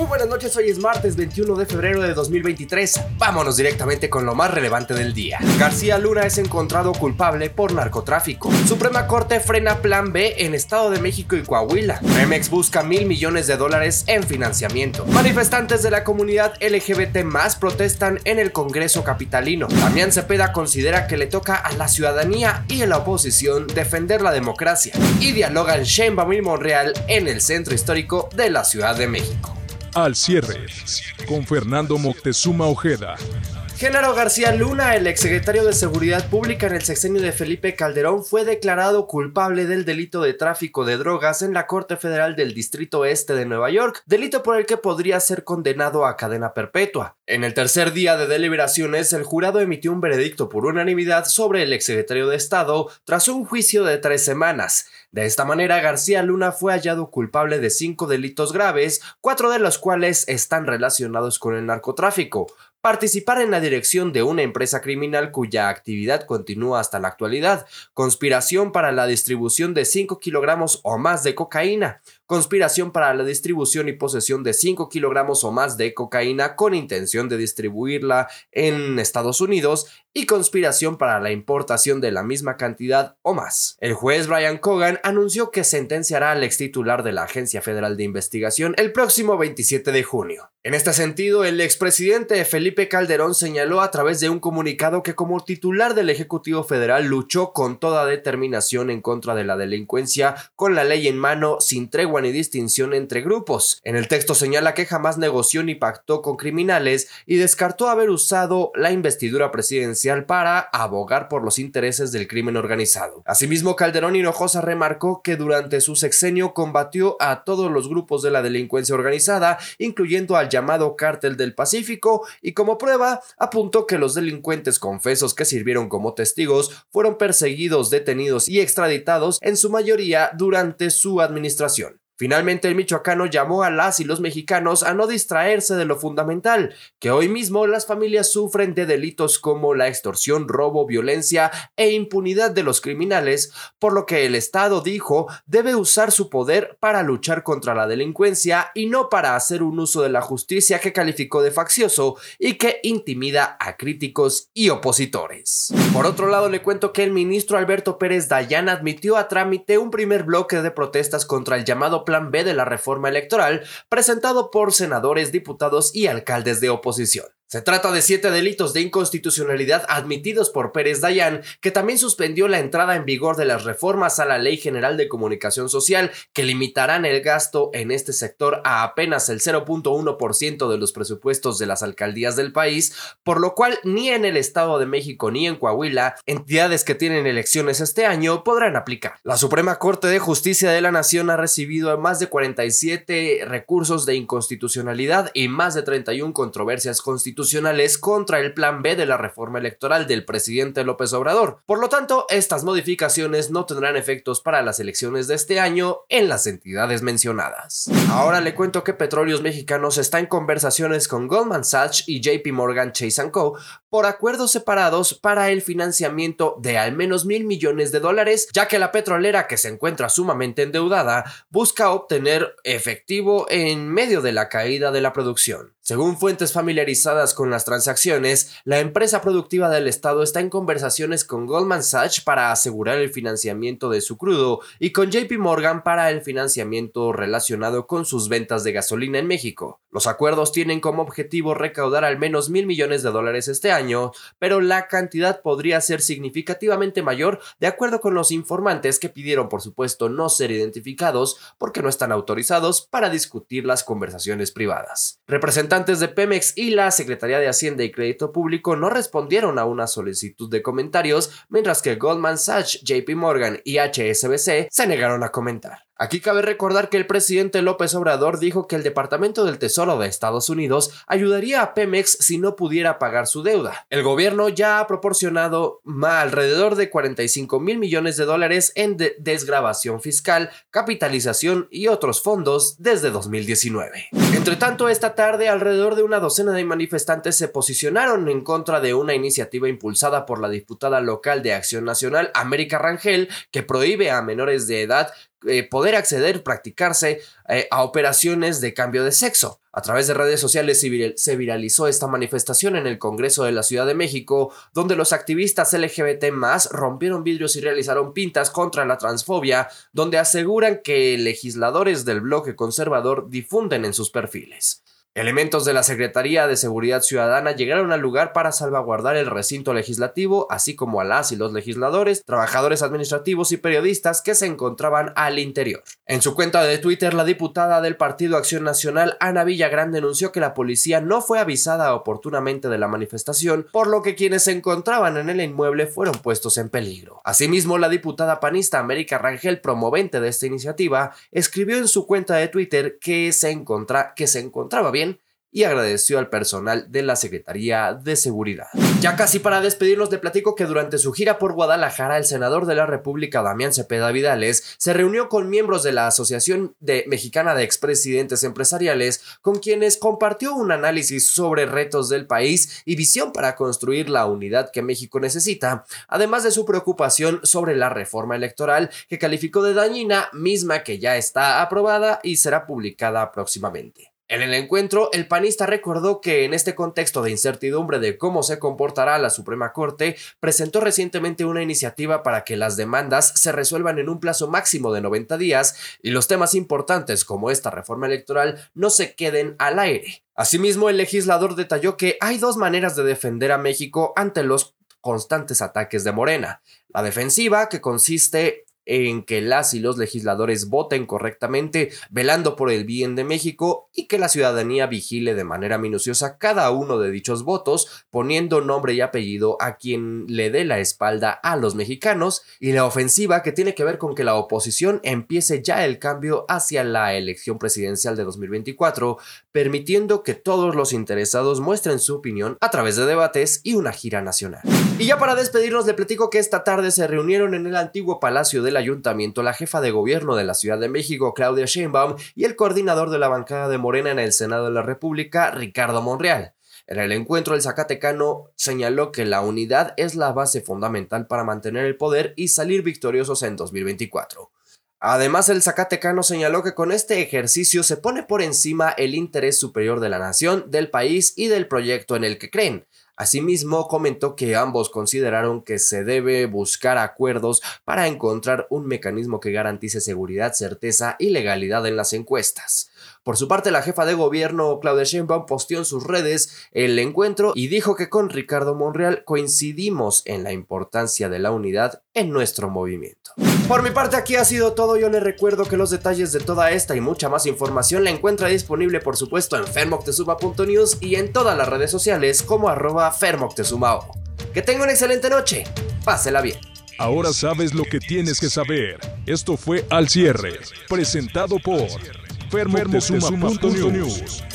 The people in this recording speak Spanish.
Muy buenas noches, hoy es martes 21 de febrero de 2023. Vámonos directamente con lo más relevante del día. García Luna es encontrado culpable por narcotráfico. Suprema Corte frena Plan B en Estado de México y Coahuila. Pemex busca mil millones de dólares en financiamiento. Manifestantes de la comunidad LGBT más protestan en el Congreso Capitalino. Damián Cepeda considera que le toca a la ciudadanía y a la oposición defender la democracia. Y dialogan Sheinbaum y Monreal en el centro histórico de la Ciudad de México. Al cierre, con Fernando Moctezuma Ojeda. Genaro García Luna, el exsecretario de Seguridad Pública en el sexenio de Felipe Calderón, fue declarado culpable del delito de tráfico de drogas en la Corte Federal del Distrito Este de Nueva York, delito por el que podría ser condenado a cadena perpetua. En el tercer día de deliberaciones, el jurado emitió un veredicto por unanimidad sobre el exsecretario de Estado tras un juicio de tres semanas. De esta manera, García Luna fue hallado culpable de cinco delitos graves, cuatro de los cuales están relacionados con el narcotráfico participar en la dirección de una empresa criminal cuya actividad continúa hasta la actualidad, conspiración para la distribución de 5 kilogramos o más de cocaína, conspiración para la distribución y posesión de 5 kilogramos o más de cocaína con intención de distribuirla en Estados Unidos y conspiración para la importación de la misma cantidad o más. El juez Brian Cogan anunció que sentenciará al ex titular de la Agencia Federal de Investigación el próximo 27 de junio. En este sentido, el expresidente Felipe Calderón señaló a través de un comunicado que como titular del Ejecutivo Federal luchó con toda determinación en contra de la delincuencia con la ley en mano sin tregua ni distinción entre grupos. En el texto señala que jamás negoció ni pactó con criminales y descartó haber usado la investidura presidencial para abogar por los intereses del crimen organizado. Asimismo, Calderón Hinojosa remarcó que durante su sexenio combatió a todos los grupos de la delincuencia organizada, incluyendo al llamado Cártel del Pacífico, y como prueba apuntó que los delincuentes confesos que sirvieron como testigos fueron perseguidos, detenidos y extraditados en su mayoría durante su administración. Finalmente, el michoacano llamó a las y los mexicanos a no distraerse de lo fundamental, que hoy mismo las familias sufren de delitos como la extorsión, robo, violencia e impunidad de los criminales, por lo que el Estado dijo debe usar su poder para luchar contra la delincuencia y no para hacer un uso de la justicia que calificó de faccioso y que intimida a críticos y opositores. Por otro lado, le cuento que el ministro Alberto Pérez Dayan admitió a trámite un primer bloque de protestas contra el llamado Plan B de la reforma electoral presentado por senadores, diputados y alcaldes de oposición. Se trata de siete delitos de inconstitucionalidad admitidos por Pérez Dayan, que también suspendió la entrada en vigor de las reformas a la Ley General de Comunicación Social, que limitarán el gasto en este sector a apenas el 0.1% de los presupuestos de las alcaldías del país, por lo cual ni en el Estado de México ni en Coahuila, entidades que tienen elecciones este año, podrán aplicar. La Suprema Corte de Justicia de la Nación ha recibido más de 47 recursos de inconstitucionalidad y más de 31 controversias constitucionales contra el plan B de la reforma electoral del presidente López Obrador. Por lo tanto, estas modificaciones no tendrán efectos para las elecciones de este año en las entidades mencionadas. Ahora le cuento que Petróleos Mexicanos está en conversaciones con Goldman Sachs y JP Morgan Chase Co. por acuerdos separados para el financiamiento de al menos mil millones de dólares, ya que la petrolera que se encuentra sumamente endeudada busca obtener efectivo en medio de la caída de la producción. Según fuentes familiarizadas con las transacciones, la empresa productiva del Estado está en conversaciones con Goldman Sachs para asegurar el financiamiento de su crudo y con JP Morgan para el financiamiento relacionado con sus ventas de gasolina en México. Los acuerdos tienen como objetivo recaudar al menos mil millones de dólares este año, pero la cantidad podría ser significativamente mayor de acuerdo con los informantes que pidieron por supuesto no ser identificados porque no están autorizados para discutir las conversaciones privadas. Representantes de Pemex y la Secretaría de Hacienda y Crédito Público no respondieron a una solicitud de comentarios, mientras que Goldman Sachs, JP Morgan y HSBC se negaron a comentar. Aquí cabe recordar que el presidente López Obrador dijo que el Departamento del Tesoro de Estados Unidos ayudaría a Pemex si no pudiera pagar su deuda. El gobierno ya ha proporcionado alrededor de 45 mil millones de dólares en desgrabación fiscal, capitalización y otros fondos desde 2019. Entre tanto, esta tarde alrededor de una docena de manifestantes se posicionaron en contra de una iniciativa impulsada por la diputada local de Acción Nacional, América Rangel, que prohíbe a menores de edad eh, poder acceder, practicarse eh, a operaciones de cambio de sexo. A través de redes sociales se viralizó esta manifestación en el Congreso de la Ciudad de México, donde los activistas LGBT rompieron vidrios y realizaron pintas contra la transfobia, donde aseguran que legisladores del bloque conservador difunden en sus perfiles. Elementos de la Secretaría de Seguridad Ciudadana llegaron al lugar para salvaguardar el recinto legislativo, así como a las y los legisladores, trabajadores administrativos y periodistas que se encontraban al interior. En su cuenta de Twitter, la diputada del Partido Acción Nacional, Ana Villagrán, denunció que la policía no fue avisada oportunamente de la manifestación, por lo que quienes se encontraban en el inmueble fueron puestos en peligro. Asimismo, la diputada panista América Rangel, promovente de esta iniciativa, escribió en su cuenta de Twitter que se, encontra que se encontraba bien y agradeció al personal de la Secretaría de Seguridad. Ya casi para despedirnos de platico que durante su gira por Guadalajara el senador de la República Damián Cepeda Vidales se reunió con miembros de la Asociación de Mexicana de Expresidentes Empresariales con quienes compartió un análisis sobre retos del país y visión para construir la unidad que México necesita, además de su preocupación sobre la reforma electoral que calificó de dañina, misma que ya está aprobada y será publicada próximamente. En el encuentro, el panista recordó que en este contexto de incertidumbre de cómo se comportará la Suprema Corte, presentó recientemente una iniciativa para que las demandas se resuelvan en un plazo máximo de 90 días y los temas importantes como esta reforma electoral no se queden al aire. Asimismo, el legislador detalló que hay dos maneras de defender a México ante los constantes ataques de Morena. La defensiva, que consiste en que las y los legisladores voten correctamente, velando por el bien de México y que la ciudadanía vigile de manera minuciosa cada uno de dichos votos, poniendo nombre y apellido a quien le dé la espalda a los mexicanos, y la ofensiva que tiene que ver con que la oposición empiece ya el cambio hacia la elección presidencial de 2024, permitiendo que todos los interesados muestren su opinión a través de debates y una gira nacional. Y ya para despedirnos, le platico que esta tarde se reunieron en el antiguo Palacio de la ayuntamiento la jefa de gobierno de la Ciudad de México, Claudia Sheinbaum, y el coordinador de la bancada de Morena en el Senado de la República, Ricardo Monreal. En el encuentro, el Zacatecano señaló que la unidad es la base fundamental para mantener el poder y salir victoriosos en 2024. Además, el Zacatecano señaló que con este ejercicio se pone por encima el interés superior de la nación, del país y del proyecto en el que creen, Asimismo, comentó que ambos consideraron que se debe buscar acuerdos para encontrar un mecanismo que garantice seguridad, certeza y legalidad en las encuestas. Por su parte, la jefa de gobierno, Claudia Sheinbaum, posteó en sus redes el encuentro y dijo que con Ricardo Monreal coincidimos en la importancia de la unidad en nuestro movimiento. Por mi parte, aquí ha sido todo. Yo les recuerdo que los detalles de toda esta y mucha más información la encuentra disponible, por supuesto, en fermoctezuma.news y en todas las redes sociales como arroba fermoctezumao. Que tenga una excelente noche. Pásela bien. Ahora sabes lo que tienes que saber. Esto fue Al Cierre, presentado por Fermo News.